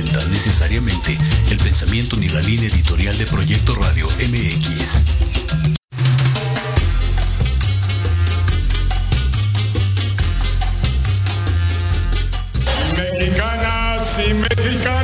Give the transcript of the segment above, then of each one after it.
necesariamente el pensamiento ni la línea editorial de Proyecto Radio MX. Mexicanas y mexicanos.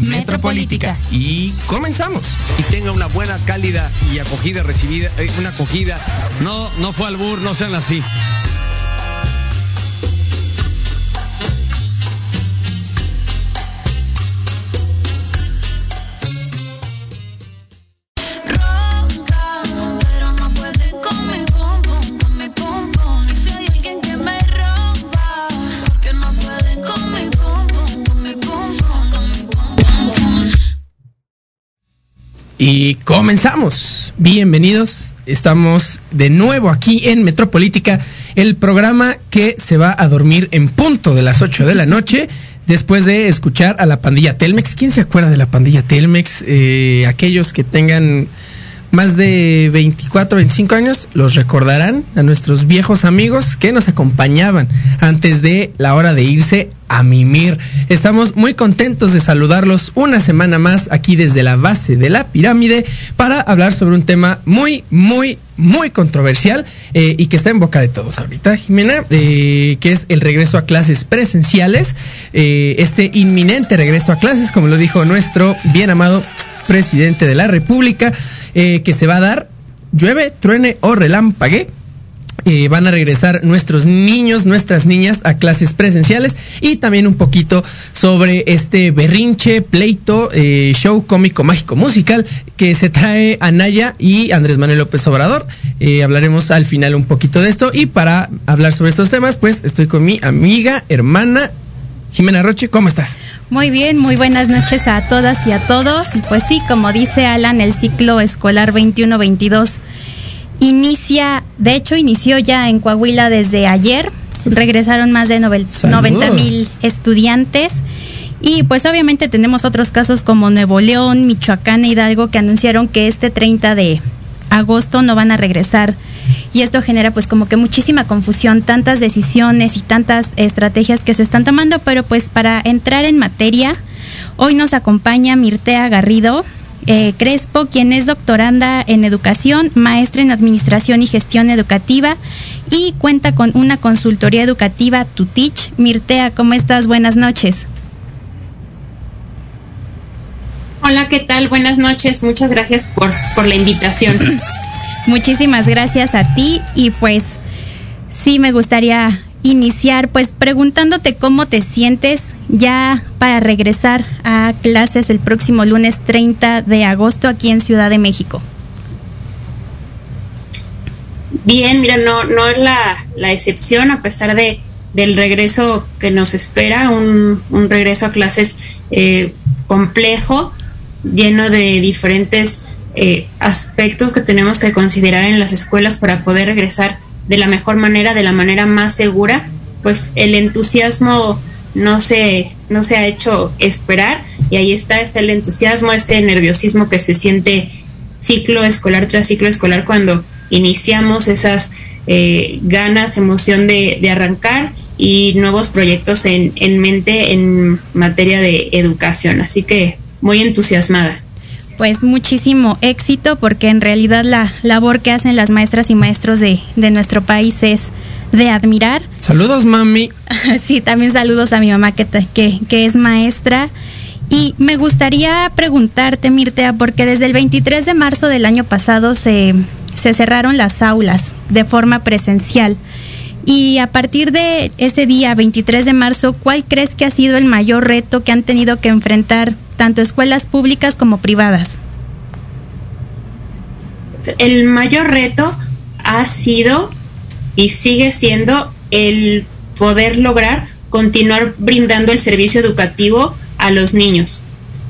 Metropolítica. y comenzamos. y tenga una buena, cálida y acogida recibida, eh, una acogida. No, no fue albur, no sean así. Comenzamos. Bienvenidos. Estamos de nuevo aquí en Metropolítica, el programa que se va a dormir en punto de las 8 de la noche. Después de escuchar a la pandilla Telmex, ¿quién se acuerda de la pandilla Telmex? Eh, aquellos que tengan más de 24, 25 años los recordarán a nuestros viejos amigos que nos acompañaban antes de la hora de irse a mimir. Estamos muy contentos de saludarlos una semana más aquí desde la base de la pirámide para hablar sobre un tema muy, muy, muy controversial eh, y que está en boca de todos ahorita, Jimena, eh, que es el regreso a clases presenciales, eh, este inminente regreso a clases, como lo dijo nuestro bien amado presidente de la República, eh, que se va a dar, llueve, truene o relámpague. Eh, van a regresar nuestros niños, nuestras niñas a clases presenciales y también un poquito sobre este berrinche, pleito, eh, show cómico, mágico, musical que se trae Anaya y Andrés Manuel López Obrador. Hablaremos al final un poquito de esto y para hablar sobre estos temas, pues estoy con mi amiga, hermana Jimena Roche. ¿Cómo estás? Muy bien, muy buenas noches a todas y a todos. Pues sí, como dice Alan, el ciclo escolar 21-22 inicia, de hecho inició ya en Coahuila desde ayer. Regresaron más de novel- Saludos. 90 mil estudiantes. Y pues obviamente tenemos otros casos como Nuevo León, Michoacán e Hidalgo que anunciaron que este 30 de agosto no van a regresar. Y esto genera pues como que muchísima confusión, tantas decisiones y tantas estrategias que se están tomando, pero pues para entrar en materia, hoy nos acompaña Mirtea Garrido eh, Crespo, quien es doctoranda en educación, maestra en administración y gestión educativa y cuenta con una consultoría educativa To Teach. Mirtea, ¿cómo estás? Buenas noches. Hola, ¿qué tal? Buenas noches. Muchas gracias por, por la invitación. Muchísimas gracias a ti y pues sí me gustaría iniciar pues preguntándote cómo te sientes ya para regresar a clases el próximo lunes 30 de agosto aquí en Ciudad de México. Bien, mira, no, no es la, la excepción a pesar de, del regreso que nos espera, un, un regreso a clases eh, complejo, lleno de diferentes eh, aspectos que tenemos que considerar en las escuelas para poder regresar de la mejor manera, de la manera más segura, pues el entusiasmo no se, no se ha hecho esperar y ahí está, está el entusiasmo, ese nerviosismo que se siente ciclo escolar tras ciclo escolar cuando iniciamos esas eh, ganas, emoción de, de, arrancar y nuevos proyectos en, en mente en materia de educación. Así que muy entusiasmada pues muchísimo éxito porque en realidad la labor que hacen las maestras y maestros de, de nuestro país es de admirar. Saludos, mami. sí, también saludos a mi mamá que, que, que es maestra. Y me gustaría preguntarte, Mirtea, porque desde el 23 de marzo del año pasado se, se cerraron las aulas de forma presencial. Y a partir de ese día, 23 de marzo, ¿cuál crees que ha sido el mayor reto que han tenido que enfrentar tanto escuelas públicas como privadas? El mayor reto ha sido y sigue siendo el poder lograr continuar brindando el servicio educativo a los niños.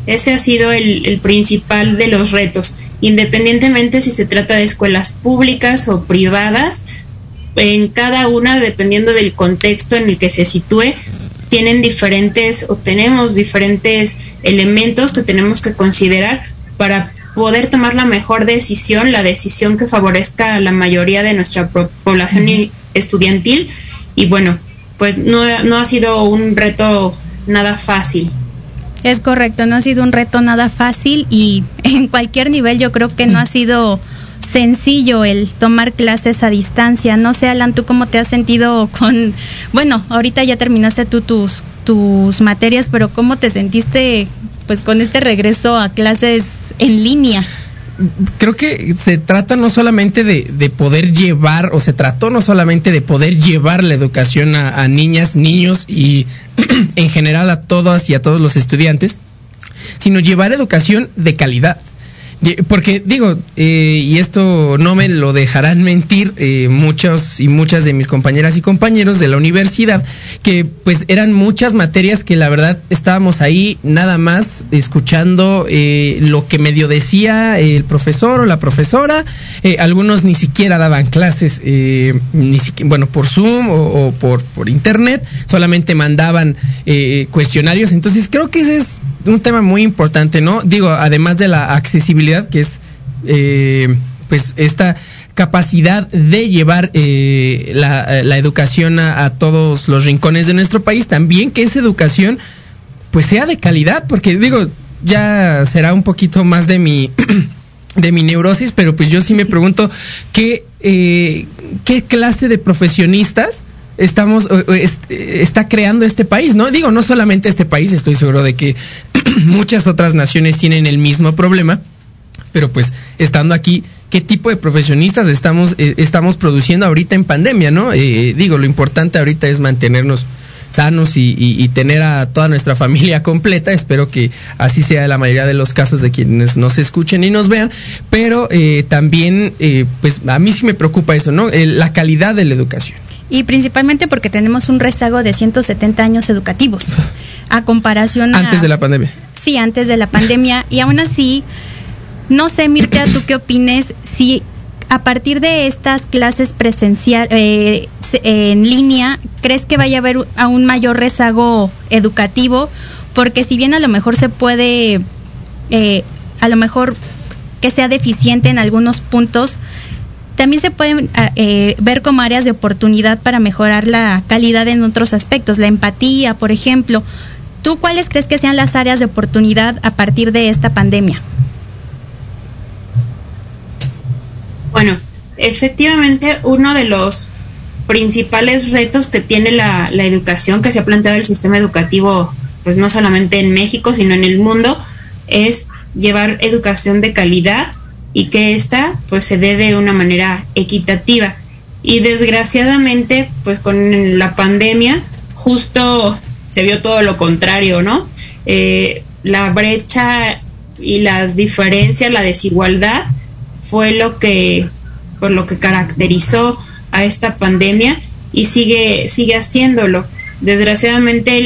Ese ha sido el, principal de los retos, independientemente si se trata de escuelas públicas o privadas, en cada una, dependiendo del contexto en el que se sitúe, tienen diferentes o tenemos diferentes elementos que tenemos que considerar para poder tomar la mejor decisión, la decisión que favorezca a la mayoría de nuestra población estudiantil. Y bueno, pues no, no ha sido un reto nada fácil. Es correcto, no ha sido un reto nada fácil y en cualquier nivel yo creo que no ha sido sencillo el tomar clases a distancia. No sé, Alan, tú cómo te has sentido con, bueno, ahorita ya terminaste tú tus, tus materias, pero cómo te sentiste pues con este regreso a clases en línea creo que se trata no solamente de, de, poder llevar, o se trató no solamente de poder llevar la educación a, a niñas, niños y en general a todas y a todos los estudiantes, sino llevar educación de calidad. Porque digo, eh, y esto no me lo dejarán mentir eh, muchos y muchas de mis compañeras y compañeros de la universidad, que pues eran muchas materias que la verdad estábamos ahí nada más escuchando eh, lo que medio decía el profesor o la profesora. Eh, algunos ni siquiera daban clases, ni siquiera, bueno, por Zoom o, por, por internet, solamente mandaban cuestionarios. Entonces creo que ese es un tema muy importante, ¿no? Digo, además de la accesibilidad, que es eh, pues esta capacidad de llevar eh, la, la, educación a, a, todos los rincones de nuestro país, también que esa educación pues sea de calidad, porque digo, ya será un poquito más de mi de mi neurosis, pero pues yo sí me pregunto qué, eh, qué clase de profesionistas estamos está creando este país, ¿no? Digo, no solamente este país, estoy seguro de que muchas otras naciones tienen el mismo problema, pero pues estando aquí, ¿qué tipo de profesionistas estamos eh, estamos produciendo ahorita en pandemia, no? Eh, digo, lo importante ahorita es mantenernos sanos y, y, y, tener a toda nuestra familia completa. Espero que así sea la mayoría de los casos de quienes nos escuchen y nos vean. Pero eh, también, eh, pues a mí sí me preocupa eso, ¿no? la calidad de la educación y principalmente porque tenemos un rezago de 170 años educativos a comparación a, antes de la pandemia. Sí, antes de la pandemia y aún así no sé Mirta, tú qué opines si a partir de estas clases presencial eh, en línea crees que vaya a haber a un mayor rezago educativo porque si bien a lo mejor se puede eh, a lo mejor que sea deficiente en algunos puntos también se pueden eh, ver como áreas de oportunidad para mejorar la calidad en otros aspectos, la empatía, por ejemplo. ¿Tú cuáles crees que sean las áreas de oportunidad a partir de esta pandemia? Bueno, efectivamente uno de los principales retos que tiene la, educación que se ha planteado el sistema educativo, pues no solamente en México, sino en el mundo, es llevar educación de calidad y que esta pues se dé de una manera equitativa. Y desgraciadamente pues con la pandemia justo se vio todo lo contrario, ¿no? Eh, la brecha y las diferencias, la desigualdad fue lo que por lo que caracterizó a esta pandemia y sigue sigue haciéndolo. Desgraciadamente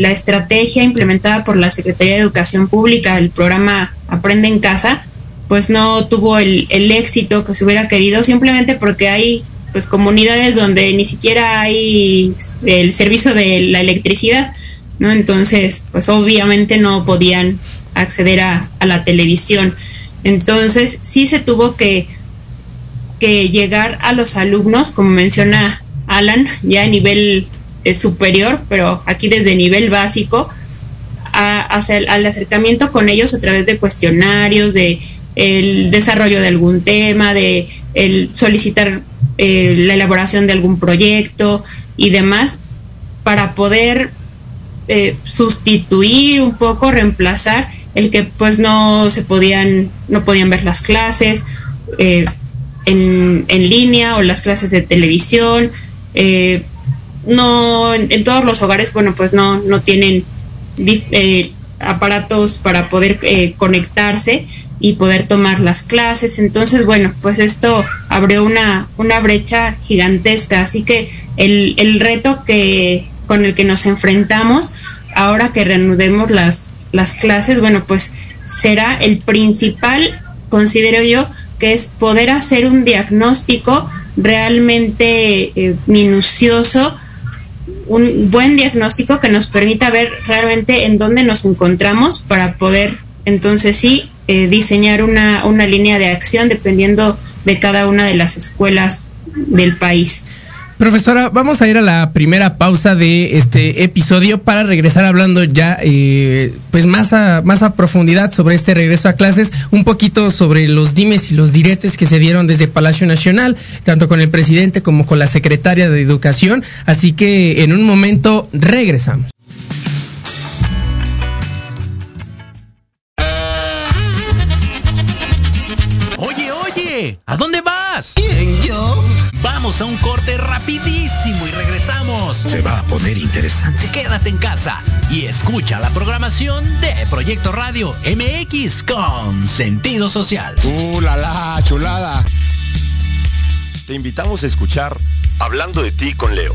la estrategia implementada por la Secretaría de Educación Pública, el programa Aprende en Casa, pues no tuvo el, éxito que se hubiera querido simplemente porque hay pues comunidades donde ni siquiera hay el servicio de la electricidad, ¿no? Entonces, pues obviamente no podían acceder a la televisión. Entonces, sí se tuvo que, que llegar a los alumnos, como menciona Alan, ya a nivel eh, superior, pero aquí desde nivel básico, al acercamiento con ellos a través de cuestionarios, de el desarrollo de algún tema, de el solicitar eh, la elaboración de algún proyecto y demás, para poder eh, sustituir un poco, reemplazar el que pues no se podían, no podían ver las clases eh, en, en, línea o las clases de televisión. Eh, no, en, todos los hogares, bueno, pues no, no tienen eh, aparatos para poder conectarse y poder tomar las clases. Entonces, bueno, pues esto abrió una, una brecha gigantesca. Así que el, el reto que, con el que nos enfrentamos ahora que reanudemos las, las clases, bueno, pues será el principal, considero yo, que es poder hacer un diagnóstico realmente eh, minucioso, un buen diagnóstico que nos permita ver realmente en dónde nos encontramos para poder entonces sí eh, diseñar una, una línea de acción dependiendo de cada una de las escuelas del país. Profesora, vamos a ir a la primera pausa de este episodio para regresar hablando ya, eh, pues más a, más a profundidad sobre este regreso a clases, un poquito sobre los dimes y los diretes que se dieron desde Palacio Nacional, tanto con el presidente como con la secretaria de Educación. Así que en un momento regresamos. Oye, oye, ¿a dónde vas? ¿Quién, yo? Vamos a un corte rapidísimo y regresamos. Se va a poner interesante. Quédate en casa y escucha la programación de Proyecto Radio MX con sentido social. ¡Uh, la, la chulada! Te invitamos a escuchar Hablando de ti con Leo.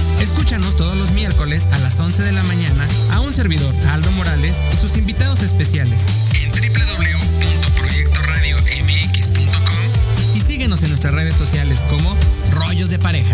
Escúchanos todos los miércoles a las 11 de la mañana a un servidor, Aldo Morales, y sus invitados especiales en www.proyectoradiomx.com y síguenos en nuestras redes sociales como Rollos de Pareja.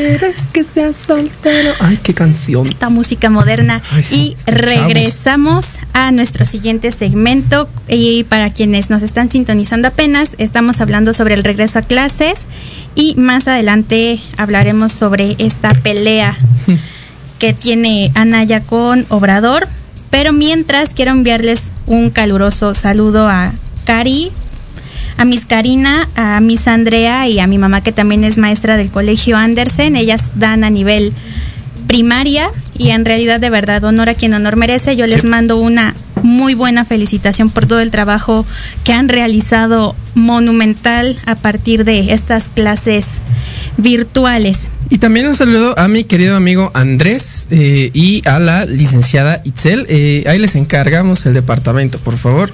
Quieres que sea soltero. Ay, qué canción. esta música moderna. Ay, sí, y regresamos a nuestro siguiente segmento. Y para quienes nos están sintonizando apenas estamos hablando sobre el regreso a clases. Y más adelante hablaremos sobre esta pelea que tiene Anaya con Obrador. Pero mientras quiero enviarles un caluroso saludo a Cari a Miss Karina, a Miss Andrea y a mi mamá que también es maestra del colegio Andersen. Ellas dan a nivel primaria y en realidad de verdad honor a quien honor merece. Yo les mando una muy buena felicitación por todo el trabajo que han realizado monumental a partir de estas clases virtuales. Y también un saludo a mi querido amigo Andrés eh, y a la licenciada Itzel. Eh, ahí les encargamos el departamento, por favor.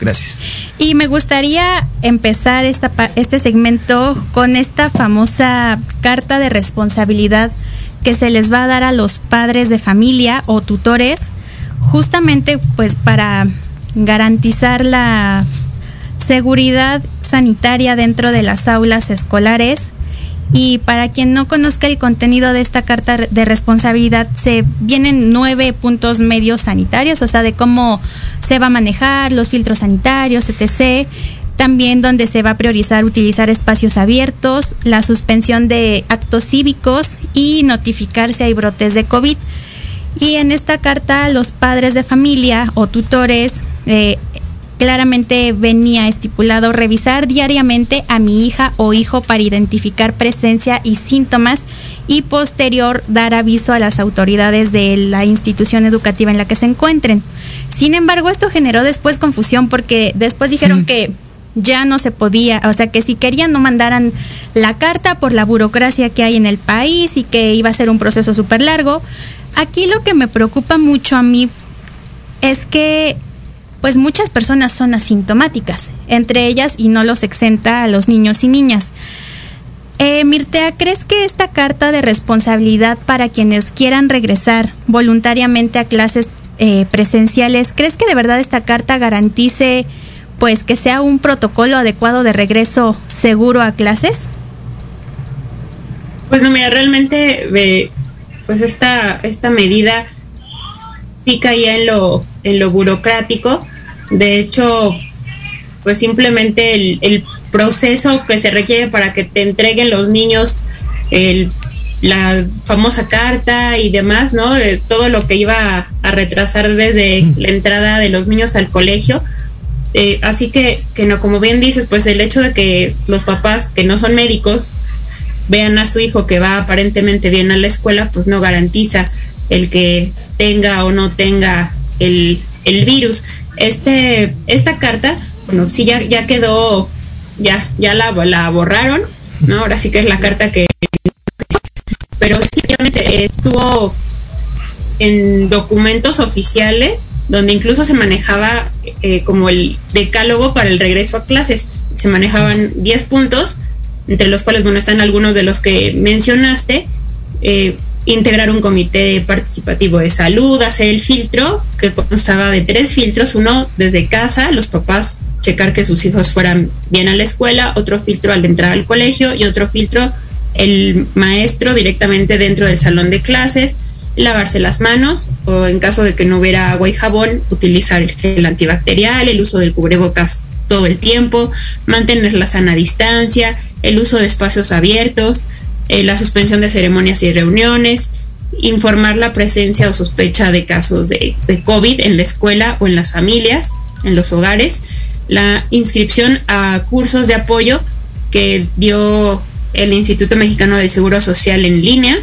Gracias. Y me gustaría empezar esta, este segmento con esta famosa carta de responsabilidad que se les va a dar a los padres de familia o tutores justamente pues para garantizar la seguridad sanitaria dentro de las aulas escolares. Y para quien no conozca el contenido de esta carta de responsabilidad, se vienen nueve puntos medios sanitarios, o sea, de cómo se va a manejar, los filtros sanitarios, etc. También donde se va a priorizar utilizar espacios abiertos, la suspensión de actos cívicos y notificar si hay brotes de COVID. Y en esta carta los padres de familia o tutores eh, claramente venía estipulado revisar diariamente a mi hija o hijo para identificar presencia y síntomas y posterior dar aviso a las autoridades de la institución educativa en la que se encuentren. Sin embargo, esto generó después confusión porque después dijeron que ya no se podía, o sea que si querían no mandaran la carta por la burocracia que hay en el país y que iba a ser un proceso súper largo. Aquí lo que me preocupa mucho a mí es que pues muchas personas son asintomáticas, entre ellas y no los exenta a los niños y niñas. Eh, Mirtea, ¿crees que esta carta de responsabilidad para quienes quieran regresar voluntariamente a clases eh, presenciales, ¿crees que de verdad esta carta garantice pues que sea un protocolo adecuado de regreso seguro a clases? Pues no, mira, realmente pues esta, esta medida sí caía en lo, en lo burocrático. De hecho, pues simplemente el proceso que se requiere para que te entreguen los niños el, la famosa carta y demás, ¿no? De todo lo que iba a, retrasar desde la entrada de los niños al colegio. Eh, así que, que no, como bien dices, pues el hecho de que los papás que no son médicos vean a su hijo que va aparentemente bien a la escuela, pues no garantiza el que tenga o no tenga el, el virus. Este, esta carta, bueno, sí ya, ya quedó, ya, ya la, la borraron, ¿no? Ahora sí que es la carta que estuvo en documentos oficiales donde incluso se manejaba eh, como el decálogo para el regreso a clases. Se manejaban 10 puntos, entre los cuales, bueno, están algunos de los que mencionaste. Eh, integrar un comité participativo de salud, hacer el filtro, que constaba de tres filtros, uno desde casa, los papás checar que sus hijos fueran bien a la escuela, otro filtro al entrar al colegio y otro filtro el maestro directamente dentro del salón de clases, lavarse las manos o en caso de que no hubiera agua y jabón, utilizar el gel antibacterial, el uso del cubrebocas todo el tiempo, mantener la sana distancia, el uso de espacios abiertos, eh, la suspensión de ceremonias y reuniones, informar la presencia o sospecha de casos de, de COVID en la escuela o en las familias, en los hogares, la inscripción a cursos de apoyo que dio el Instituto Mexicano del Seguro Social en línea.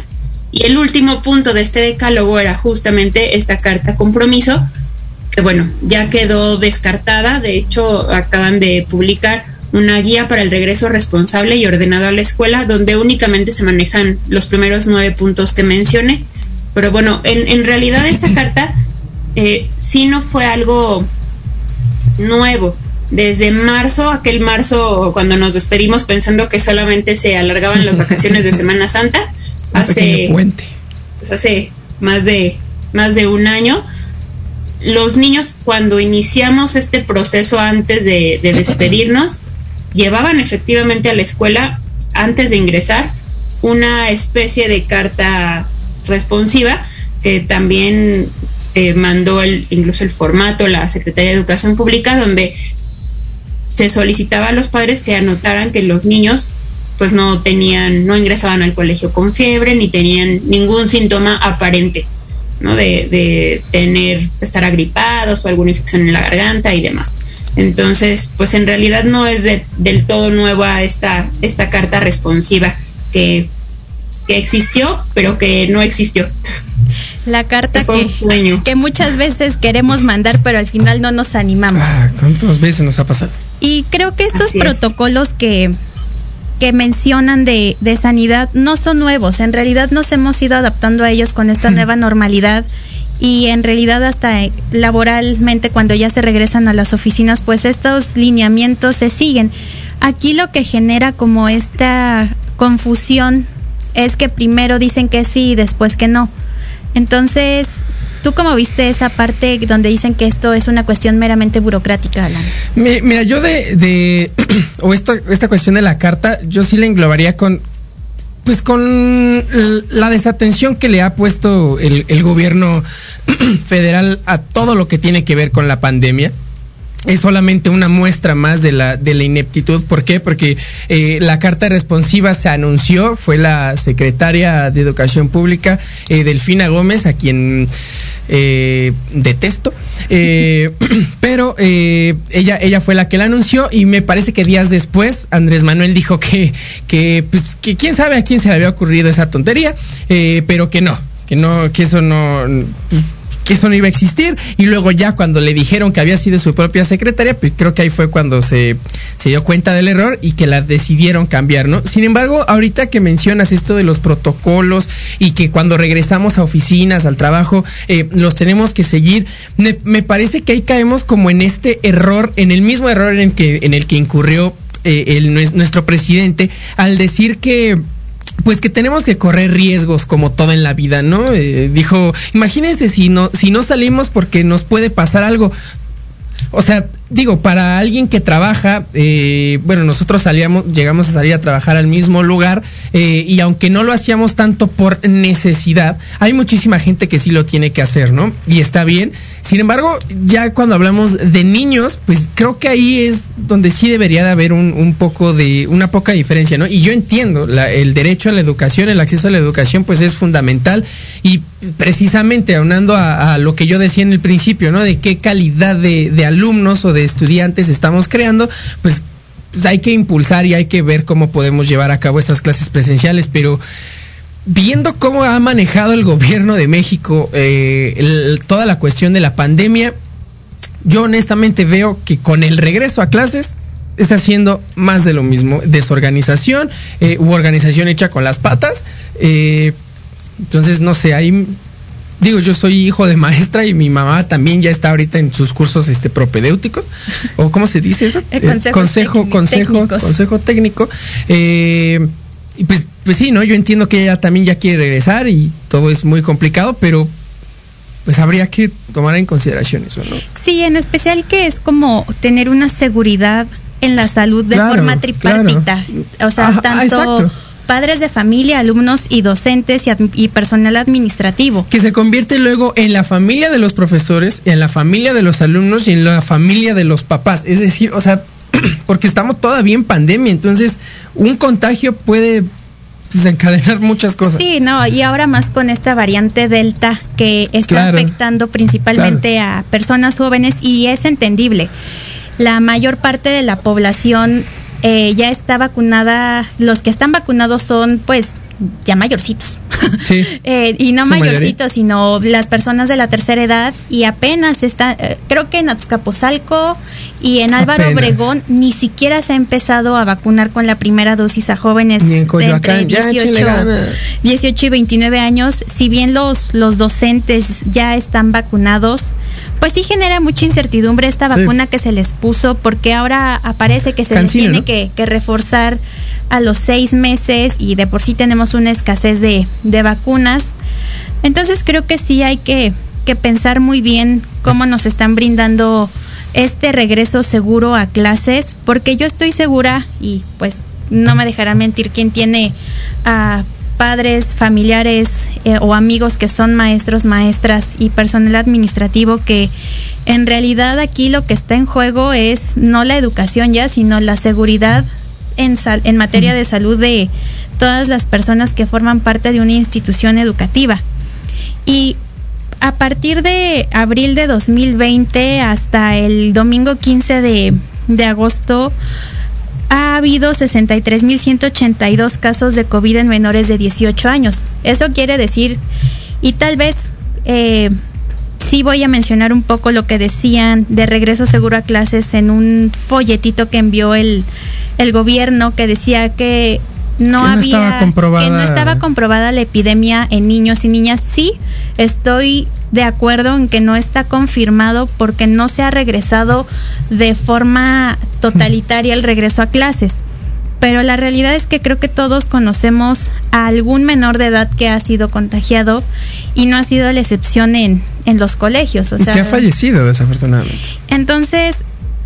Y el último punto de este decálogo era justamente esta carta compromiso, que bueno, ya quedó descartada. De hecho, acaban de publicar una guía para el regreso responsable y ordenado a la escuela, donde únicamente se manejan los primeros nueve puntos que mencioné. Pero bueno, en, realidad esta carta eh, sí no fue algo nuevo desde marzo, aquel marzo cuando nos despedimos pensando que solamente se alargaban las vacaciones de Semana Santa, hace, puente. Pues hace más de, más de un año. Los niños cuando iniciamos este proceso antes de, de despedirnos, llevaban efectivamente a la escuela, antes de ingresar, una especie de carta responsiva que también eh, mandó el, incluso el formato la Secretaría de Educación Pública, donde se solicitaba a los padres que anotaran que los niños pues no tenían, no ingresaban al colegio con fiebre ni tenían ningún síntoma aparente, ¿no? De, de tener, estar agripados o alguna infección en la garganta y demás. Entonces, pues en realidad no es de, del todo nueva esta, esta carta responsiva que, que existió, pero que no existió. La carta que, que, que, muchas veces queremos mandar, pero al final no nos animamos. Ah, ¿Cuántas veces nos ha pasado? Y creo que estos Así protocolos es. que, que mencionan de, de, sanidad no son nuevos. En realidad nos hemos ido adaptando a ellos con esta nueva normalidad. Y en realidad hasta laboralmente cuando ya se regresan a las oficinas, pues estos lineamientos se siguen. Aquí lo que genera como esta confusión es que primero dicen que sí y después que no. Entonces, ¿Tú cómo viste esa parte donde dicen que esto es una cuestión meramente burocrática, Alan? Mi- Mira, yo de, o esta, esta cuestión de la carta, yo sí la englobaría con, pues con la desatención que le ha puesto el, el gobierno federal a todo lo que tiene que ver con la pandemia. Es solamente una muestra más de la, de la ineptitud. ¿Por qué? Porque eh, la carta responsiva se anunció, fue la secretaria de Educación Pública, eh, Delfina Gómez, a quien eh, detesto. Eh, pero ella, ella fue la que la anunció y me parece que días después Andrés Manuel dijo que, que, pues, que quién sabe a quién se le había ocurrido esa tontería, pero que no, que no, que eso no, que eso no iba a existir y luego ya cuando le dijeron que había sido su propia secretaria, pues creo que ahí fue cuando se, se dio cuenta del error y que la decidieron cambiar, ¿no? Sin embargo, ahorita que mencionas esto de los protocolos y que cuando regresamos a oficinas, al trabajo, eh, los tenemos que seguir, me, parece que ahí caemos como en este error, en el mismo error en que, en el que incurrió eh, el, nues- nuestro presidente al decir que pues que tenemos que correr riesgos como todo en la vida, ¿no? Eh, dijo, imagínense si no, si no salimos porque nos puede pasar algo. O sea, digo, para alguien que trabaja, eh, bueno, nosotros salíamos, llegamos a salir a trabajar al mismo lugar eh, y aunque no lo hacíamos tanto por necesidad, hay muchísima gente que sí lo tiene que hacer, ¿no? Y está bien. Sin embargo, ya cuando hablamos de niños, pues creo que ahí es donde sí debería de haber un, un poco de, una poca diferencia, ¿no? Y yo entiendo, la- el derecho a la educación, el acceso a la educación, pues es fundamental y precisamente aunando a, lo que yo decía en el principio, ¿no? De qué calidad de, de alumnos o de estudiantes estamos creando, pues pues, hay que impulsar y hay que ver cómo podemos llevar a cabo estas clases presenciales, pero viendo cómo ha manejado el gobierno de México eh, toda la cuestión de la pandemia, yo honestamente veo que con el regreso a clases está haciendo más de lo mismo, desorganización eh, u organización hecha con las patas. eh, entonces, no sé, ahí digo, yo soy hijo de maestra y mi mamá también ya está ahorita en sus cursos este propedéuticos o cómo se dice eso Eh, Eh, consejo consejo técnicos. consejo técnico eh, y pues pues sí no yo entiendo que ella también ya quiere regresar y todo es muy complicado pero pues habría que tomar en consideración eso no Sí, en especial que es como tener una seguridad en la salud de Claro, forma tripartita. O sea, Ajá, tanto exacto. Padres de familia, alumnos y docentes y, y personal administrativo. que se convierte luego en la familia de los profesores, en la familia de los alumnos y en la familia de los papás. Es decir, o sea, porque estamos todavía en pandemia, entonces un contagio puede desencadenar muchas cosas. Sí, no, y ahora más con esta variante Delta que está Claro. afectando principalmente a personas jóvenes y es entendible. La mayor parte de la población eh, ya está vacunada, los que están vacunados son pues ya mayorcitos. Sí. Eh, y no mayorcitos, sino las personas de la tercera edad y apenas está, eh, creo que en Azcapotzalco y en Álvaro Apenas. Obregón ni siquiera se ha empezado a vacunar con la primera dosis a jóvenes Ni en de entre Coyoacán, ya, échenle 18, ganas. 18 y 29 años, si bien los, los docentes ya están vacunados, pues sí genera mucha incertidumbre esta Sí. vacuna que se les puso, porque ahora aparece que se Cancino, les tiene ¿no? que, que reforzar a los seis meses y de por sí tenemos una escasez de, de vacunas. Entonces creo que sí hay que, que pensar muy bien cómo nos están brindando este regreso seguro a clases, porque yo estoy segura, y pues no me dejará mentir quien tiene a padres, familiares eh, o amigos que son maestros, maestras y personal administrativo que en realidad aquí lo que está en juego es no la educación ya, sino la seguridad en, sal- en materia de salud de todas las personas que forman parte de una institución educativa. Y a partir de abril de 2020 hasta el domingo 15 de, de agosto, ha habido 63.182 casos de COVID en menores de 18 años. Eso quiere decir, y tal vez eh, sí voy a mencionar un poco lo que decían de regreso seguro a clases en un folletito que envió el, el gobierno que decía que no, Que no había comprobada. que no estaba comprobada la epidemia en niños y niñas. Sí, estoy de acuerdo en que no está confirmado porque no se ha regresado de forma totalitaria el regreso a clases. Pero la realidad es que creo que todos conocemos a algún menor de edad que ha sido contagiado y no ha sido la excepción en, en los colegios. O sea, que ha fallecido desafortunadamente. Entonces,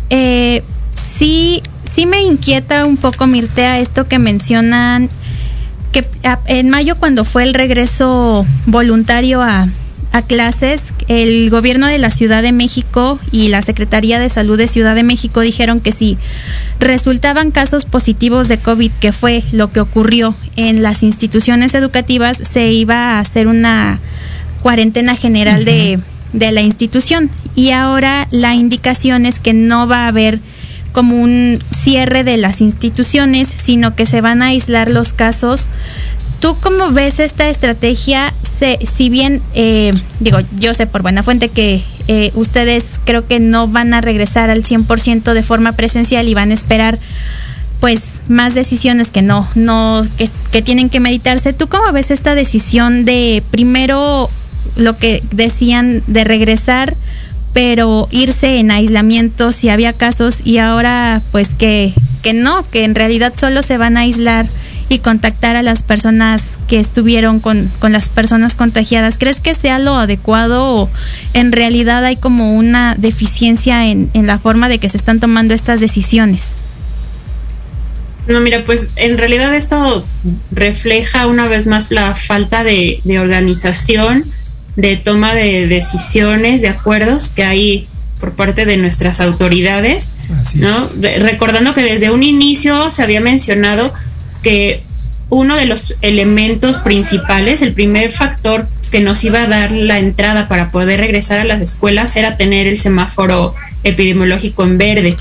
eh, sí, sí me inquieta un poco, Mirtea, esto que mencionan, que en mayo cuando fue el regreso voluntario a, a clases, el gobierno de la Ciudad de México y la Secretaría de Salud de Ciudad de México dijeron que si resultaban casos positivos de COVID, que fue lo que ocurrió en las instituciones educativas, se iba a hacer una cuarentena general de, de la institución. Y ahora la indicación es que no va a haber como un cierre de las instituciones, sino que se van a aislar los casos. ¿Tú cómo ves esta estrategia? Se- si bien, eh, digo, yo sé por buena fuente que eh, ustedes creo que no van a regresar al 100% de forma presencial y van a esperar pues más decisiones que no, no, que, que tienen que meditarse. ¿Tú cómo ves esta decisión de primero lo que decían de regresar, pero irse en aislamiento si había casos y ahora pues que, que no, que en realidad solo se van a aislar y contactar a las personas que estuvieron con, con las personas contagiadas. ¿Crees que sea lo adecuado o en realidad hay como una deficiencia en, en la forma de que se están tomando estas decisiones? No, mira, pues en realidad esto refleja una vez más la falta de, de organización, de toma de decisiones, de acuerdos que hay por parte de nuestras autoridades, ¿no? De- recordando que desde un inicio se había mencionado que uno de los elementos principales, el primer factor que nos iba a dar la entrada para poder regresar a las escuelas era tener el semáforo epidemiológico en verde.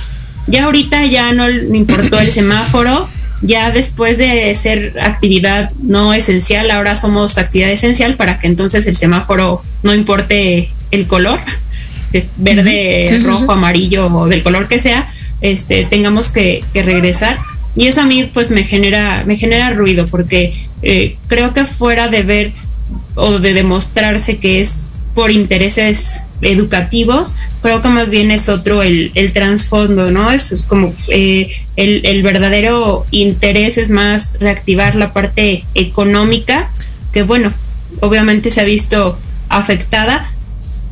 Ya ahorita ya no importó el semáforo, ya después de ser actividad no esencial, ahora somos actividad esencial para que entonces el semáforo no importe el color, de verde, Sí, sí, rojo, amarillo o del color que sea, este, tengamos que, que regresar. Y eso a mí pues me genera, me genera ruido porque eh, creo que fuera de ver o de demostrarse que es por intereses educativos, creo que más bien es otro el, el trasfondo, ¿no? Eso es como eh, el, el verdadero interés es más reactivar la parte económica, que bueno, obviamente se ha visto afectada,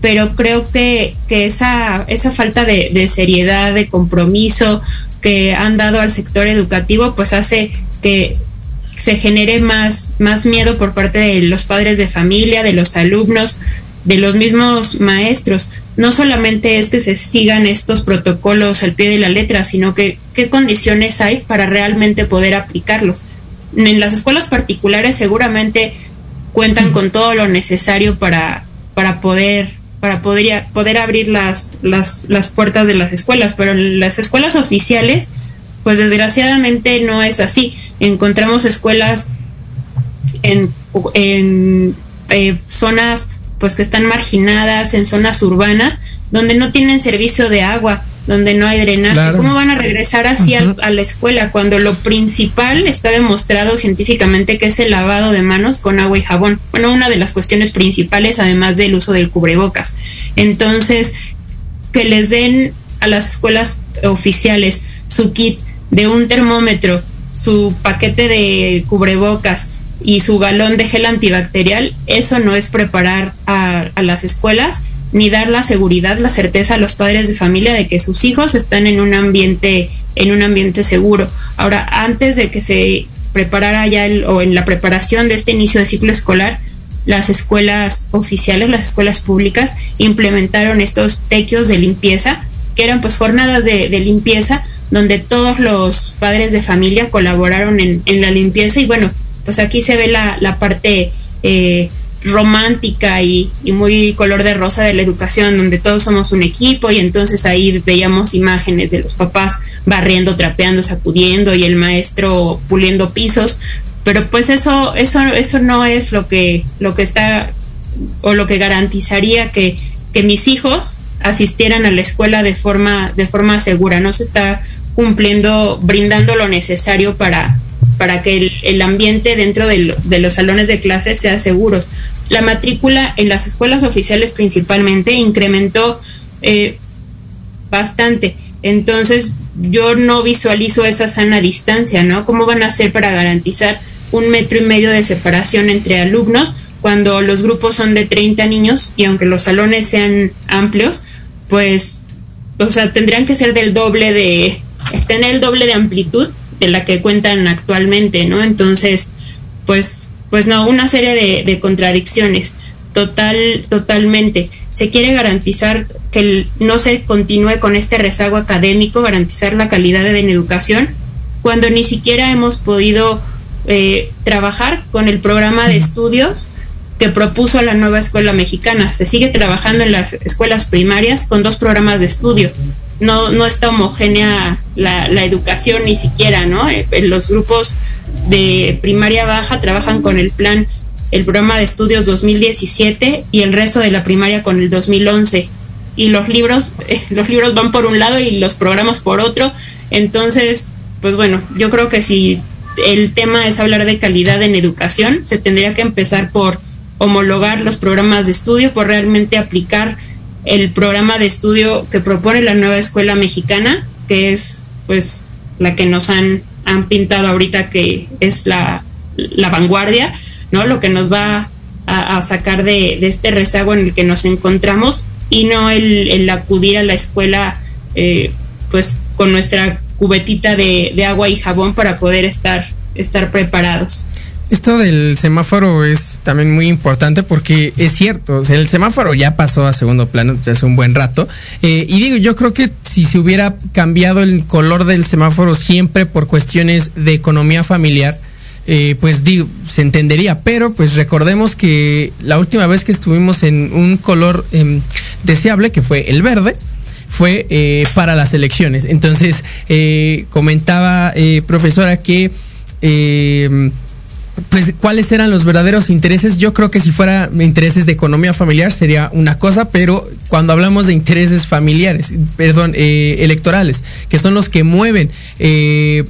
pero creo que, que esa, esa falta de, de seriedad, de compromiso que han dado al sector educativo, pues hace que se genere más, más miedo por parte de los padres de familia, de los alumnos, de los mismos maestros. No solamente es que se sigan estos protocolos al pie de la letra, sino que qué condiciones hay para realmente poder aplicarlos. En las escuelas particulares seguramente cuentan con todo lo necesario para, para poder para poder, poder abrir las, las, las puertas de las escuelas, pero en las escuelas oficiales, pues desgraciadamente no es así. Encontramos escuelas en, en eh, zonas pues que están marginadas, en zonas urbanas, donde no tienen servicio de agua, donde no hay drenaje. Claro. ¿Cómo van a regresar así a la escuela cuando lo principal está demostrado científicamente que es el lavado de manos con agua y jabón? Bueno, una de las cuestiones principales, además del uso del cubrebocas. Entonces, que les den a las escuelas oficiales su kit de un termómetro, su paquete de cubrebocas y su galón de gel antibacterial, eso no es preparar a, las escuelas ni dar la seguridad, la certeza a los padres de familia de que sus hijos están en un ambiente, en un ambiente seguro. Ahora, antes de que se preparara ya o en la preparación de este inicio de ciclo escolar, las escuelas oficiales, las escuelas públicas, implementaron estos tequios de limpieza, que eran pues jornadas de, de limpieza, donde todos los padres de familia colaboraron en, en la limpieza y bueno, pues aquí se ve la, la parte eh, romántica y, y muy color de rosa de la educación, donde todos somos un equipo y entonces ahí veíamos imágenes de los papás barriendo, trapeando, sacudiendo y el maestro puliendo pisos, pero pues eso, eso, eso no es lo que, lo que está o lo que garantizaría que, que mis hijos asistieran a la escuela de forma, de forma segura, no se está cumpliendo, brindando lo necesario para, para que el, el ambiente dentro de, de los salones de clase sea seguros. La matrícula en las escuelas oficiales principalmente incrementó eh, bastante. Entonces, yo no visualizo esa sana distancia, ¿no? ¿Cómo van a hacer para garantizar un metro y medio de separación entre alumnos cuando los grupos son de 30 niños y aunque los salones sean amplios, pues, o sea, tendrían que ser del doble de, tener el doble de amplitud de la que cuentan actualmente, ¿no? Entonces, pues, pues no, una serie de, de contradicciones, total, totalmente. Se quiere garantizar que el- no se continúe con este rezago académico, garantizar la calidad de la educación, cuando ni siquiera hemos podido eh, trabajar con el programa de estudios que propuso la nueva escuela mexicana. Se sigue trabajando en las escuelas primarias con dos programas de estudio. No, no está homogénea la, la educación ni siquiera, ¿no? Eh, los grupos de primaria baja trabajan con el plan, el programa de estudios 2017 y el resto de la primaria con el 2011. Y los libros, los libros van por un lado y los programas por otro. Entonces, pues bueno, yo creo que si el tema es hablar de calidad en educación, se tendría que empezar por homologar los programas de estudio, por realmente aplicar el programa de estudio que propone la nueva escuela mexicana, que es pues la que nos han, han pintado ahorita que es la, la vanguardia, ¿no? Lo que nos va a, sacar de, de este rezago en el que nos encontramos y no el, el acudir a la escuela eh, pues con nuestra cubetita de, de agua y jabón para poder estar, estar preparados. Esto del semáforo es también muy importante porque es cierto, el semáforo ya pasó a segundo plano hace un buen rato. Eh, y digo, yo creo que si se hubiera cambiado el color del semáforo siempre por cuestiones de economía familiar, eh, pues digo, se entendería. Pero pues recordemos que la última vez que estuvimos en un color eh, deseable, que fue el verde, fue eh, para las elecciones. Entonces, eh, comentaba eh, profesora que eh, pues cuáles eran los verdaderos intereses. Yo creo que si fuera intereses de economía familiar sería una cosa, pero cuando hablamos de intereses familiares, perdón, eh, electorales, que son los que mueven eh,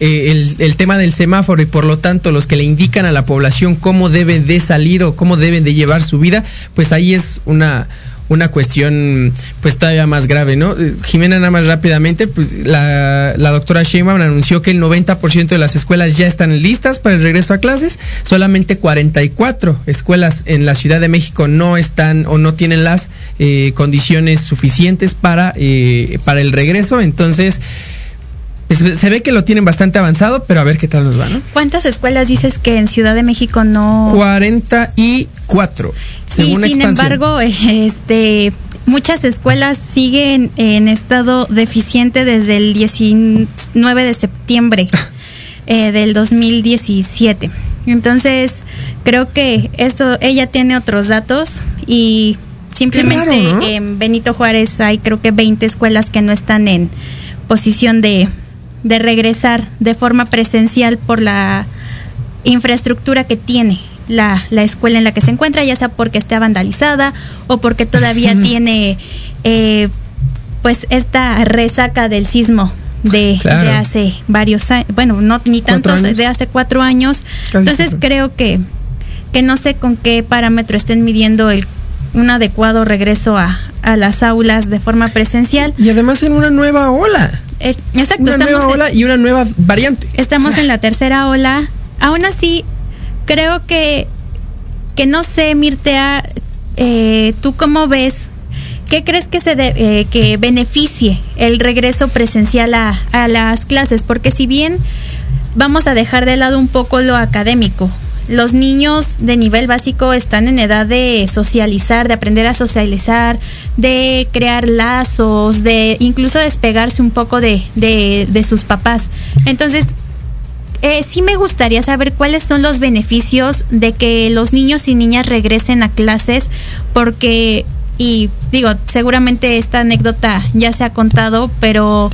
eh, el, el, tema del semáforo y por lo tanto los que le indican a la población cómo debe de salir o cómo deben de llevar su vida, pues ahí es una una cuestión pues todavía más grave, ¿no? Jimena, nada más rápidamente, pues la, la doctora Sheinbaum anunció que el 90% de las escuelas ya están listas para el regreso a clases, solamente 44 escuelas en la Ciudad de México no están o no tienen las eh, condiciones suficientes para, eh, para el regreso, entonces se ve que lo tienen bastante avanzado, pero a ver qué tal nos va, ¿no? ¿Cuántas escuelas dices que en Ciudad de México no? 44, según y sin expansión. embargo, este, muchas escuelas siguen en estado deficiente desde el 19 de septiembre eh, del 2017. Entonces, creo que esto, ella tiene otros datos y simplemente raro, ¿no? en Benito Juárez hay creo que 20 escuelas que no están en posición de de regresar de forma presencial por la infraestructura que tiene la, la, escuela en la que se encuentra, ya sea porque esté vandalizada o porque todavía tiene eh, pues esta resaca del sismo de, Claro. de hace varios años, bueno, no ni ¿Cuatro tantos, de hace cuatro años. Casi Entonces cuatro. creo que, que no sé con qué parámetro estén midiendo el un adecuado regreso a, a las aulas de forma presencial. Y además en una nueva ola. Es- exacto, Una estamos nueva en- ola y una nueva variante. Estamos en la tercera ola. Aún así, creo que, que no sé, Mirtea, eh, ¿tú cómo ves? ¿Qué crees que se de- eh, que beneficie el regreso presencial a, a las clases? Porque si bien vamos a dejar de lado un poco lo académico, los niños de nivel básico están en edad de socializar, de aprender a socializar, de crear lazos, de incluso despegarse un poco de, de, de sus papás. Entonces, eh, sí me gustaría saber cuáles son los beneficios de que los niños y niñas regresen a clases, porque, y digo, seguramente esta anécdota ya se ha contado, pero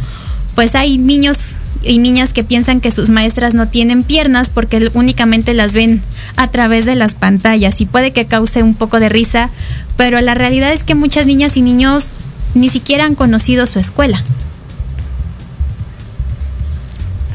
pues hay niños y niñas que piensan que sus maestras no tienen piernas porque únicamente las ven a través de las pantallas y puede que cause un poco de risa, pero la realidad es que muchas niñas y niños ni siquiera han conocido su escuela.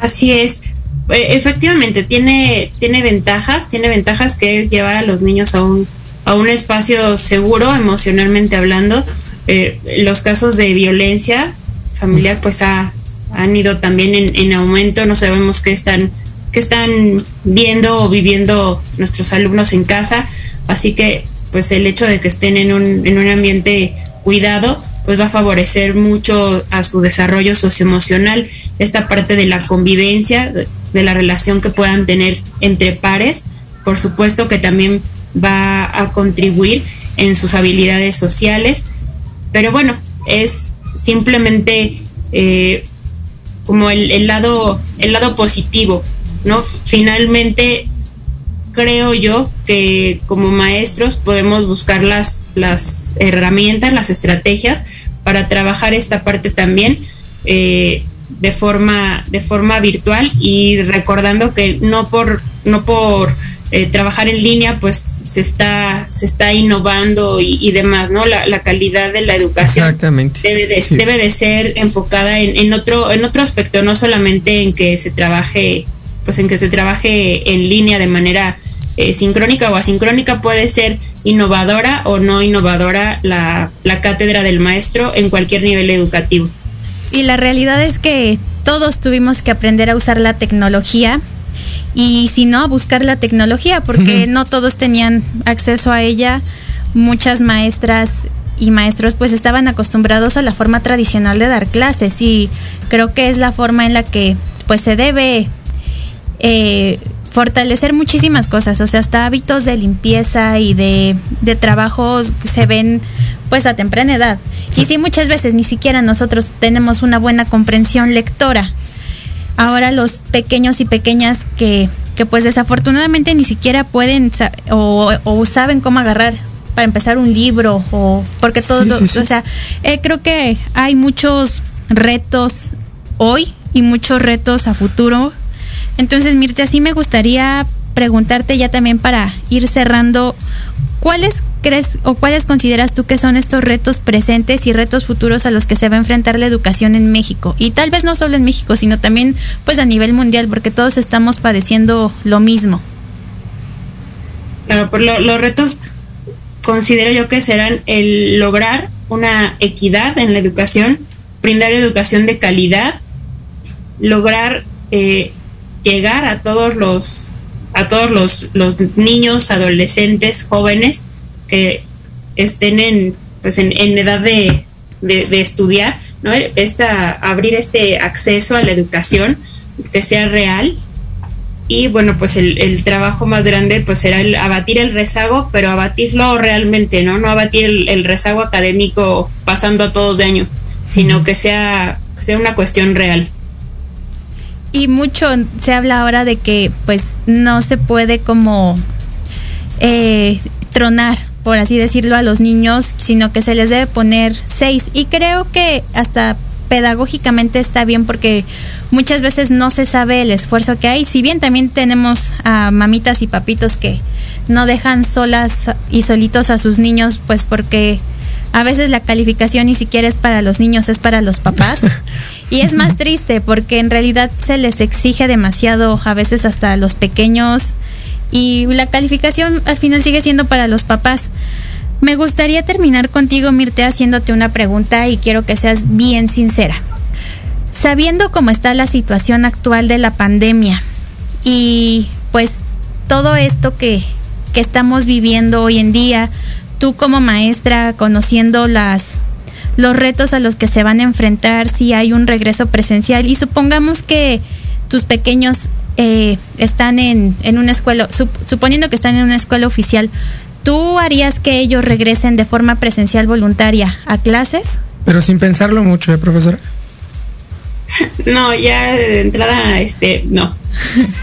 Así es. Eh, Efectivamente, tiene, tiene ventajas, tiene ventajas que es llevar a los niños a un, a un espacio seguro, emocionalmente hablando. Eh, los casos de violencia familiar pues ha, han ido también en, en aumento, no sabemos qué están, qué están viendo o viviendo nuestros alumnos en casa. Así que pues el hecho de que estén en un, en un ambiente cuidado pues va a favorecer mucho a su desarrollo socioemocional, esta parte de la convivencia, de la relación que puedan tener entre pares, por supuesto que también va a contribuir en sus habilidades sociales, pero bueno, es simplemente eh, como el, el, lado, el lado positivo, ¿no? Finalmente creo yo que como maestros podemos buscar las, las herramientas, las estrategias para trabajar esta parte también eh, de forma de forma virtual y recordando que no por no por eh, trabajar en línea pues se está se está innovando y, y demás no la, la, calidad de la educación Exactamente. debe de, sí. debe de ser enfocada en, en otro en otro aspecto no solamente en que se trabaje pues en que se trabaje en línea de manera eh, sincrónica o asincrónica puede ser innovadora o no innovadora la, la, cátedra del maestro en cualquier nivel educativo. Y la realidad es que todos tuvimos que aprender a usar la tecnología y si no, buscar la tecnología, porque no todos tenían acceso a ella. Muchas maestras y maestros pues estaban acostumbrados a la forma tradicional de dar clases y creo que es la forma en la que pues se debe eh, fortalecer muchísimas cosas, o sea, hasta hábitos de limpieza y de, de trabajos se ven pues a temprana edad. Sí. Y sí, muchas veces ni siquiera nosotros tenemos una buena comprensión lectora. Ahora los pequeños y pequeñas que, que pues desafortunadamente ni siquiera pueden o, o saben cómo agarrar para empezar un libro o porque todo, sí, sí, o sea, eh, creo que hay muchos retos hoy y muchos retos a futuro. Entonces, Mirta, sí me gustaría preguntarte ya también para ir cerrando, ¿cuáles crees o cuáles consideras tú que son estos retos presentes y retos futuros a los que se va a enfrentar la educación en México? Y tal vez no solo en México, sino también pues a nivel mundial, porque todos estamos padeciendo lo mismo. Claro, lo, los retos considero yo que serán el lograr una equidad en la educación, brindar educación de calidad, lograr eh, llegar a todos los a todos los, los, niños, adolescentes, jóvenes que estén en pues en, en edad de, de, de, estudiar, ¿no? Esta, abrir este acceso a la educación que sea real. Y bueno pues el, el trabajo más grande pues será el abatir el rezago pero abatirlo realmente no no abatir el, el rezago académico pasando a todos de año sino que sea que sea una cuestión real. Y mucho se habla ahora de que pues no se puede como eh, tronar por así decirlo a los niños sino que se les debe poner seis y creo que hasta pedagógicamente está bien porque muchas veces no se sabe el esfuerzo que hay si bien también tenemos a mamitas y papitos que no dejan solas y solitos a sus niños pues porque a veces la calificación ni siquiera es para los niños, es para los papás. Y es más triste porque en realidad se les exige demasiado, a veces hasta a los pequeños, y la calificación al final sigue siendo para los papás. Me gustaría terminar contigo, Mirte, haciéndote una pregunta y quiero que seas bien sincera. Sabiendo cómo está la situación actual de la pandemia y pues todo esto que, que estamos viviendo hoy en día, tú como maestra, conociendo las los retos a los que se van a enfrentar si hay un regreso presencial y supongamos que tus pequeños eh, están en, en una escuela, sup, suponiendo que están en una escuela oficial, ¿tú harías que ellos regresen de forma presencial voluntaria a clases? Pero sin pensarlo mucho, ¿eh, profesora? No, ya de entrada, este, no.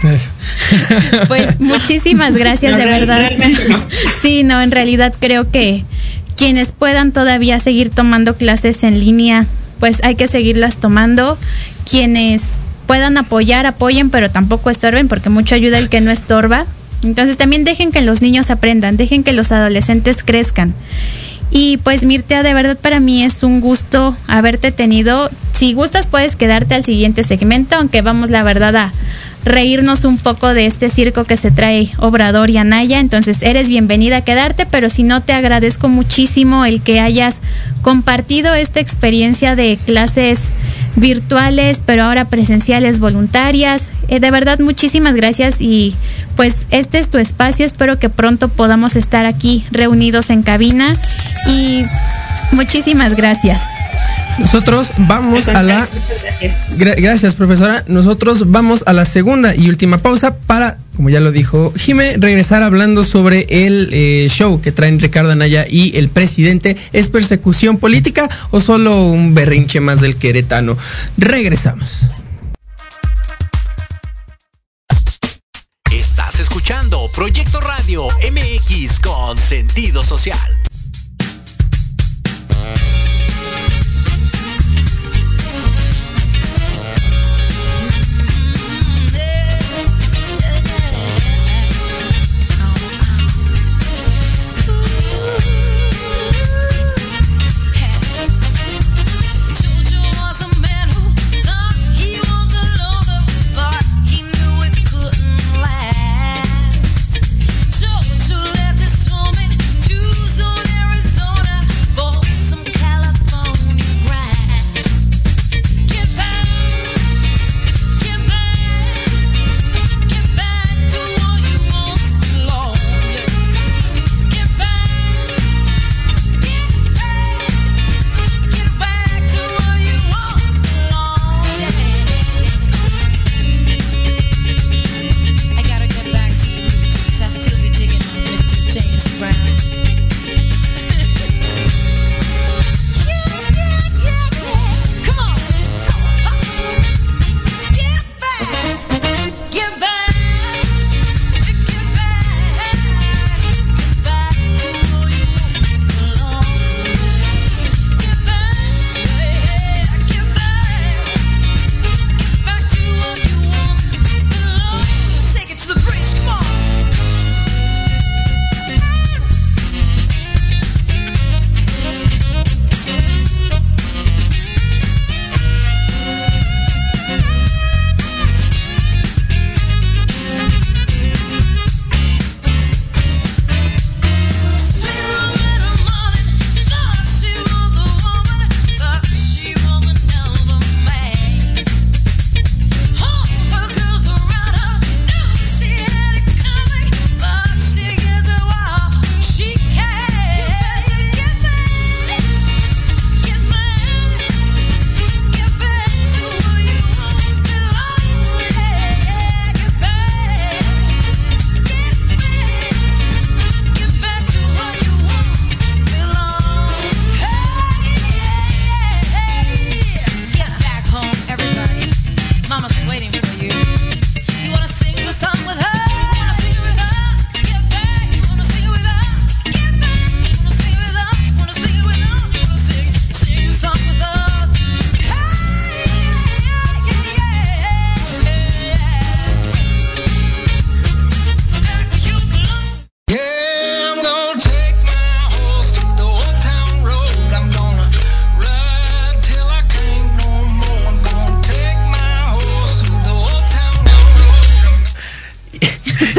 pues muchísimas gracias, no, de verdad. No. Sí, no, en realidad creo que quienes puedan todavía seguir tomando clases en línea, pues hay que seguirlas tomando. Quienes puedan apoyar, apoyen, pero tampoco estorben, porque mucho ayuda el que no estorba. Entonces también dejen que los niños aprendan, dejen que los adolescentes crezcan. Y pues Mirtea, de verdad para mí es un gusto haberte tenido. Si gustas puedes quedarte al siguiente segmento, aunque vamos la verdad a reírnos un poco de este circo que se trae Obrador y Anaya. Entonces eres bienvenida a quedarte, pero si no te agradezco muchísimo el que hayas compartido esta experiencia de clases virtuales, pero ahora presenciales voluntarias. eh, de verdad muchísimas gracias y pues este es tu espacio. Espero que pronto podamos estar aquí reunidos en cabina y muchísimas gracias. Nosotros vamos a la... Muchas gracias. Gra- gracias, profesora. Nosotros vamos a la segunda y última pausa para, como ya lo dijo Jime, regresar hablando sobre el eh, show que traen Ricardo Anaya y el presidente. ¿Es persecución política o solo un berrinche más del queretano? Regresamos. Estás escuchando Proyecto Radio MX con sentido social.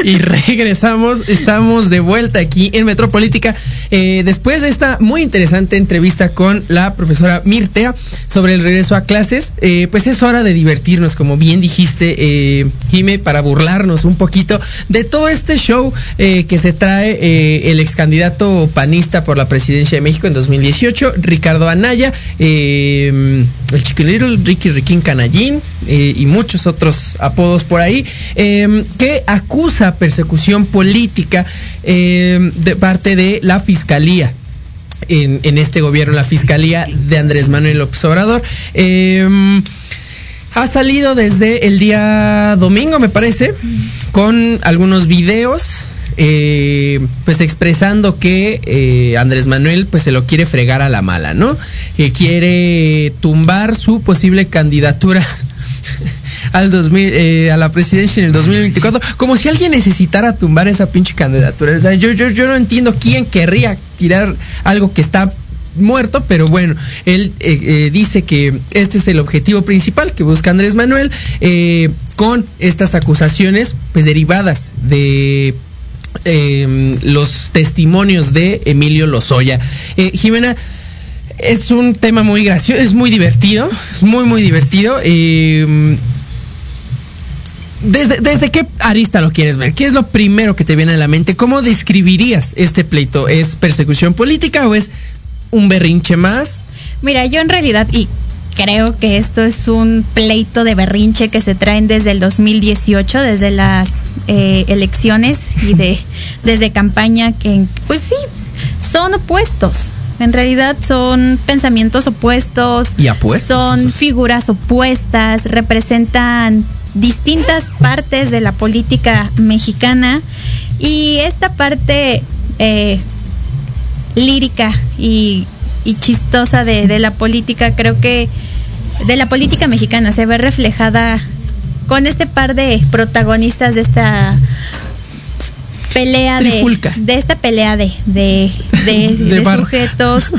Y regresamos, estamos de vuelta aquí en Metropolítica. eh, después de esta muy interesante entrevista con la profesora Mirtea sobre el regreso a clases, eh, pues es hora de divertirnos, como bien dijiste, eh, Jime, para burlarnos un poquito de todo este show eh, que se trae eh, el ex candidato panista por la presidencia de México en 2018, Ricardo Anaya, eh, el chiquilero Ricky Riquín Canallín y muchos otros apodos por ahí, que acusa persecución política de parte de la fiscalía. En, en este gobierno, la fiscalía de Andrés Manuel López Obrador. Eh, ha salido desde el día domingo, me parece, con algunos videos, eh, pues expresando que eh, Andrés Manuel pues se lo quiere fregar a la mala, ¿no? Que quiere tumbar su posible candidatura al 2000, eh, a la presidencia en el 2024, como si alguien necesitara tumbar esa pinche candidatura. O sea, yo, yo, yo no entiendo quién querría tirar algo que está muerto, pero bueno, él eh, eh, dice que este es el objetivo principal que busca Andrés Manuel eh, con estas acusaciones pues derivadas de eh, los testimonios de Emilio Lozoya. Eh, Jimena, es un tema muy gracioso, es muy divertido, es muy muy divertido. ¿Desde, ¿Desde qué arista lo quieres ver? ¿Qué es lo primero que te viene a la mente? ¿Cómo describirías este pleito? ¿Es persecución política o es un berrinche más? Mira, yo en realidad, y creo que esto es un pleito de berrinche que se traen desde el 2018, desde las eh, elecciones y de desde campaña, que pues sí, son opuestos. En realidad son pensamientos opuestos, Y apuestos, son figuras opuestas, representan distintas partes de la política mexicana y esta parte eh, lírica y, y chistosa de, de la política, creo que de la política mexicana se ve reflejada con este par de protagonistas de esta pelea de, Trifulca. de esta pelea de, de, sujetos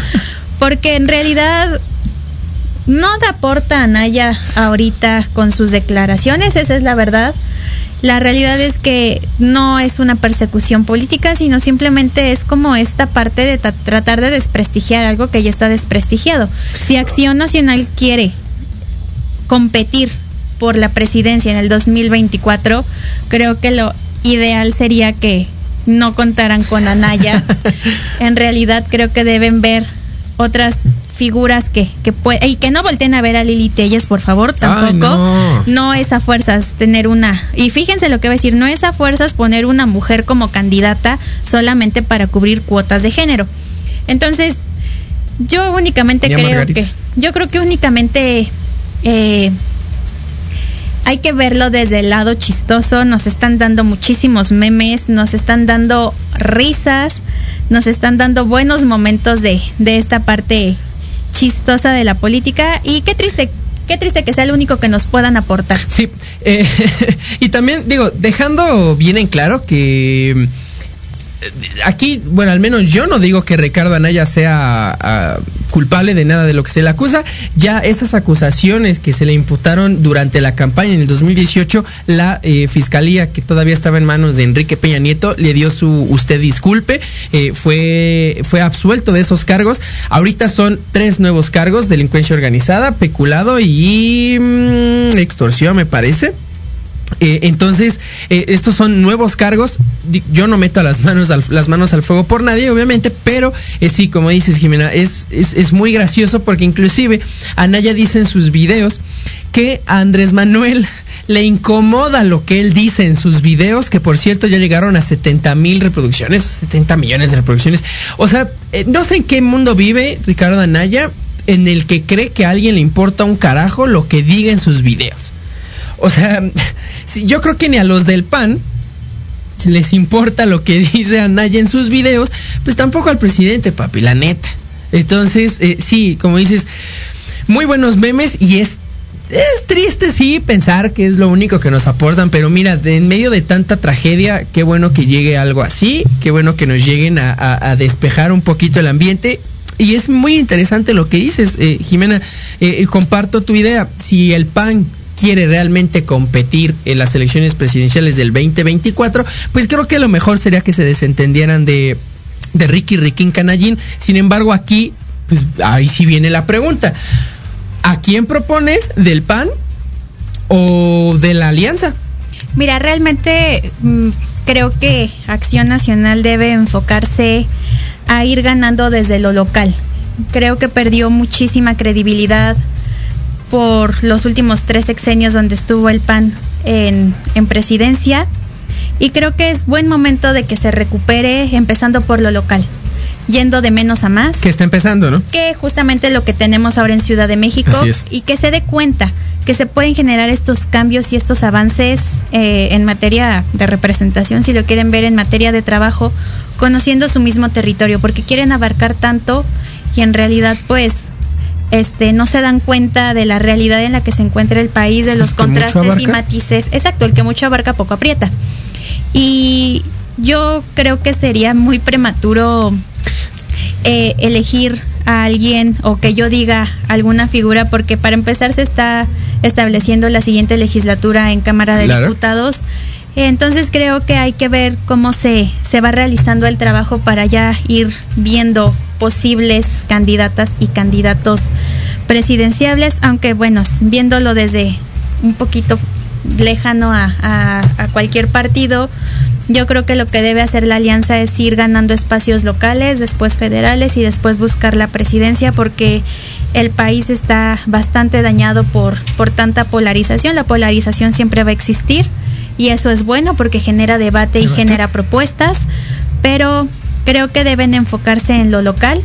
porque en realidad no te aporta a Naya ahorita con sus declaraciones, esa es la verdad. La realidad es que no es una persecución política, sino simplemente es como esta parte de tra- tratar de desprestigiar algo que ya está desprestigiado. Si Acción Nacional quiere competir por la presidencia en el 2024, creo que lo ideal sería que no contaran con Anaya. en realidad creo que deben ver otras figuras que, que pue- y que no volteen a ver a Lili Telles, por favor, tampoco. no. no es a fuerzas tener una. Y fíjense lo que voy a decir, no es a fuerzas poner una mujer como candidata solamente para cubrir cuotas de género. Entonces, yo únicamente creo Margarita. que. Yo creo que únicamente eh, hay que verlo desde el lado chistoso. Nos están dando muchísimos memes, nos están dando risas, nos están dando buenos momentos de, de esta parte chistosa de la política. Y qué triste, qué triste que sea lo único que nos puedan aportar. Sí, eh, y también digo, dejando bien en claro que aquí, bueno, al menos yo no digo que Ricardo Anaya sea ah, culpable de nada de lo que se le acusa. Ya esas acusaciones que se le imputaron durante la campaña en el 2018, la eh, fiscalía que todavía estaba en manos de Enrique Peña Nieto le dio su usted disculpe, eh, fue, fue absuelto de esos cargos. Ahorita son tres nuevos cargos, delincuencia organizada, peculado y mm, extorsión, me parece. Eh, entonces, eh, estos son nuevos cargos. Yo no meto las manos al, las manos al fuego por nadie, obviamente, pero eh, sí, como dices, Jimena, es, es, es muy gracioso porque inclusive Anaya dice en sus videos que a Andrés Manuel le incomoda lo que él dice en sus videos, que por cierto ya llegaron a 70 mil reproducciones, 70 millones de reproducciones. O sea, eh, no sé en qué mundo vive Ricardo Anaya en el que cree que a alguien le importa un carajo lo que diga en sus videos. O sea, yo creo que ni a los del PAN les importa lo que dice Anaya en sus videos, pues tampoco al presidente, papi, la neta. Entonces, eh, sí, como dices, muy buenos memes y es, es triste, sí, pensar que es lo único que nos aportan, pero mira, en medio de tanta tragedia, qué bueno que llegue algo así, qué bueno que nos lleguen a, a- a despejar un poquito el ambiente. Y es muy interesante lo que dices, eh, Jimena. eh, eh, comparto tu idea. Si el PAN quiere realmente competir en las elecciones presidenciales del 2024, pues creo que lo mejor sería que se desentendieran de, de Ricky Riquín Canallín. Sin embargo, aquí, pues ahí sí viene la pregunta. ¿A quién propones? ¿Del PAN o de la alianza? Mira, realmente mm, creo que Acción Nacional debe enfocarse a ir ganando desde lo local. Creo que perdió muchísima credibilidad por los últimos tres sexenios donde estuvo el PAN en, en presidencia. Y creo que es buen momento de que se recupere empezando por lo local, yendo de menos a más. Que está empezando, ¿no? que justamente lo que tenemos ahora en Ciudad de México y que se dé cuenta que se pueden generar estos cambios y estos avances eh, en materia de representación, si lo quieren ver en materia de trabajo, conociendo su mismo territorio, porque quieren abarcar tanto y en realidad pues este no se dan cuenta de la realidad en la que se encuentra el país, de los contrastes y matices. Exacto, el que mucho abarca poco aprieta. Y yo creo que sería muy prematuro eh, elegir a alguien o que yo diga alguna figura, porque para empezar se está estableciendo la siguiente legislatura en Cámara de Claro. Diputados. Entonces creo que hay que ver cómo se, se va realizando el trabajo para ya ir viendo posibles candidatas y candidatos presidenciables, aunque bueno, viéndolo desde un poquito lejano a, a- a cualquier partido. Yo creo que lo que debe hacer la alianza es ir ganando espacios locales, después federales y después buscar la presidencia porque el país está bastante dañado por, por tanta polarización. La polarización siempre va a existir y eso es bueno porque genera debate y genera propuestas, pero creo que deben enfocarse en lo local,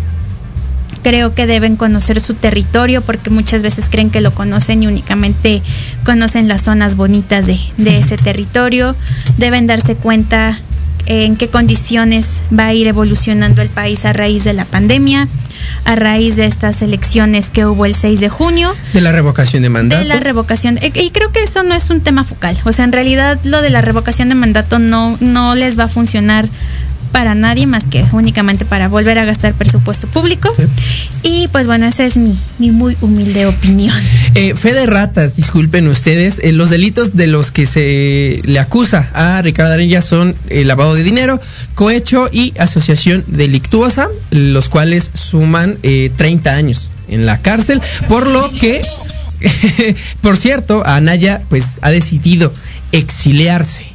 creo que deben conocer su territorio porque muchas veces creen que lo conocen y únicamente conocen las zonas bonitas de, de ese territorio. Deben darse cuenta en qué condiciones va a ir evolucionando el país a raíz de la pandemia, a raíz de estas elecciones que hubo el 6 de junio. De la revocación de mandato. De la revocación. Y creo que eso no es un tema focal. O sea, en realidad lo de la revocación de mandato no, no les va a funcionar para nadie más que únicamente para volver a gastar presupuesto público. Y pues bueno, esa es mi, mi muy humilde opinión. Eh, fe de ratas, disculpen ustedes. eh, los delitos de los que se le acusa a Ricardo Arella son eh, lavado de dinero, cohecho y asociación delictuosa, los cuales suman eh, 30 años en la cárcel, por lo que, por cierto, Anaya pues ha decidido exiliarse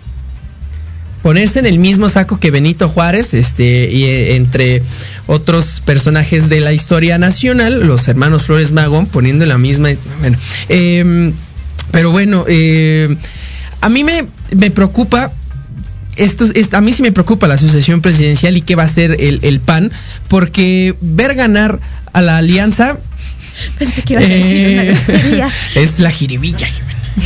ponerse en el mismo saco que Benito Juárez, este, y eh, entre otros personajes de la historia nacional, los hermanos Flores Magón, poniendo la misma. Bueno, em, pero bueno, eh, a mí me, me preocupa. Esto, es- a mí sí me preocupa la asociación presidencial y qué va a hacer el, el PAN, porque ver ganar a la alianza Pensé que ibas a decir una eh, grosería. es la jiribilla.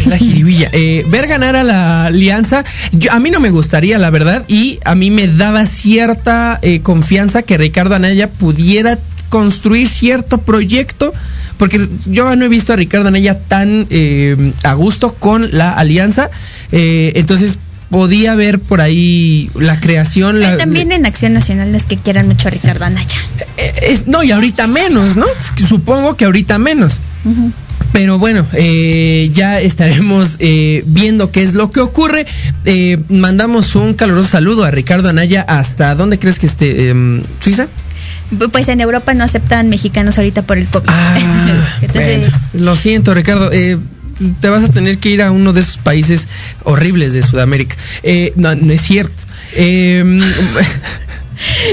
La jiribilla. Eh, ver ganar a la alianza, yo- a mí no me gustaría, la verdad, y a mí me daba cierta eh, confianza que Ricardo Anaya pudiera construir cierto proyecto, porque yo no he visto a Ricardo Anaya tan eh, a gusto con la alianza, eh, entonces podía ver por ahí la creación. La, Eh, También en Acción Nacional es que quieran mucho a Ricardo Anaya. es- no, y ahorita menos, ¿no? Supongo que ahorita menos. Pero bueno, eh, ya estaremos eh, viendo qué es lo que ocurre. Eh, mandamos un caluroso saludo a Ricardo Anaya. ¿Hasta dónde crees que esté? Em, ¿Suiza? Pues en Europa no aceptan mexicanos ahorita por el COVID. Entonces, Bueno, lo siento, Ricardo. eh, te vas a tener que ir a uno de esos países horribles de Sudamérica. Eh, no, no es cierto.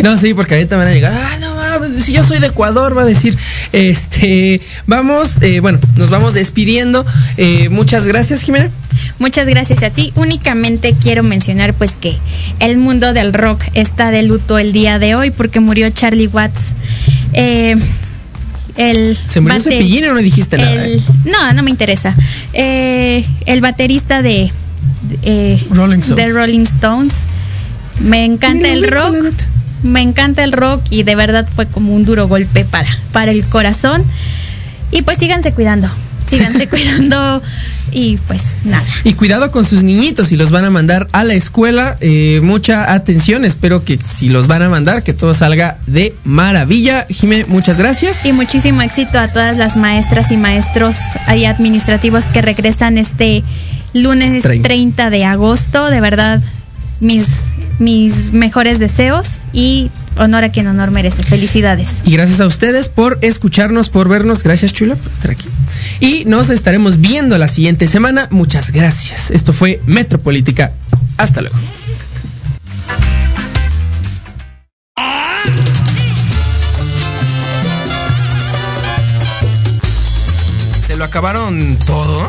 No, sí, porque ahorita van a llegar. Ah, no mames, si yo soy de Ecuador, va a decir. Este, vamos, eh, bueno, nos vamos despidiendo. Eh, muchas gracias, Jimena. Muchas gracias a ti. Únicamente quiero mencionar pues que el mundo del rock está de luto el día de hoy porque murió Charlie Watts. Eh, el ¿Se murió bate- Cepillín o no dijiste nada? el- no, no me interesa. Eh, el baterista de, de, eh, Rolling Stones. de Rolling Stones. Me encanta Mira, el rock. Me encanta el rock y de verdad fue como un duro golpe para, para el corazón. Y pues síganse cuidando. Síganse cuidando. Y pues nada. Y cuidado con sus niñitos, si los van a mandar a la escuela, eh, mucha atención, espero que si los van a mandar, que todo salga de maravilla. Jimé, muchas gracias. Y muchísimo éxito a todas las maestras y maestros ahí administrativos que regresan este lunes Treinta. 30 de agosto. De verdad, mis, mis mejores deseos y honor a quien honor merece. Felicidades. Y gracias a ustedes por escucharnos, por vernos. Gracias, Chula, por estar aquí. Y nos estaremos viendo la siguiente semana. Muchas gracias. Esto fue Metropolítica. Hasta luego. ¿Se lo acabaron todo?